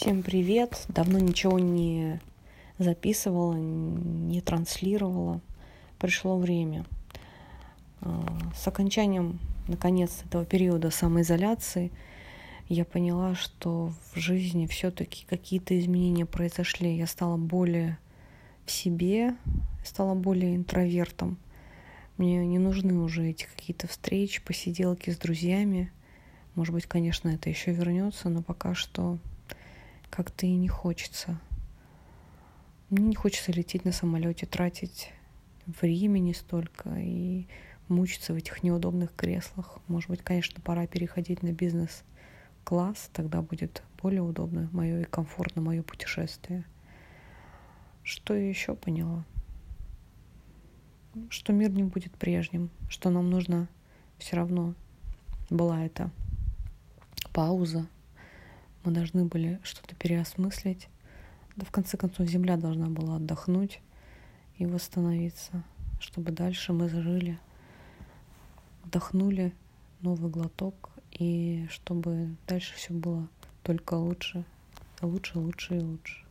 Всем привет! Давно ничего не записывала, не транслировала. Пришло время. А, с окончанием, наконец, этого периода самоизоляции я поняла, что в жизни все-таки какие-то изменения произошли. Я стала более в себе, стала более интровертом. Мне не нужны уже эти какие-то встречи, посиделки с друзьями. Может быть, конечно, это еще вернется, но пока что как-то и не хочется. Мне не хочется лететь на самолете, тратить времени столько и мучиться в этих неудобных креслах. Может быть, конечно, пора переходить на бизнес-класс, тогда будет более удобно мое и комфортно мое путешествие. Что я еще поняла? что мир не будет прежним, что нам нужно все равно была эта пауза, мы должны были что-то переосмыслить. Да в конце концов земля должна была отдохнуть и восстановиться, чтобы дальше мы зажили, вдохнули новый глоток, и чтобы дальше все было только лучше, лучше, лучше и лучше.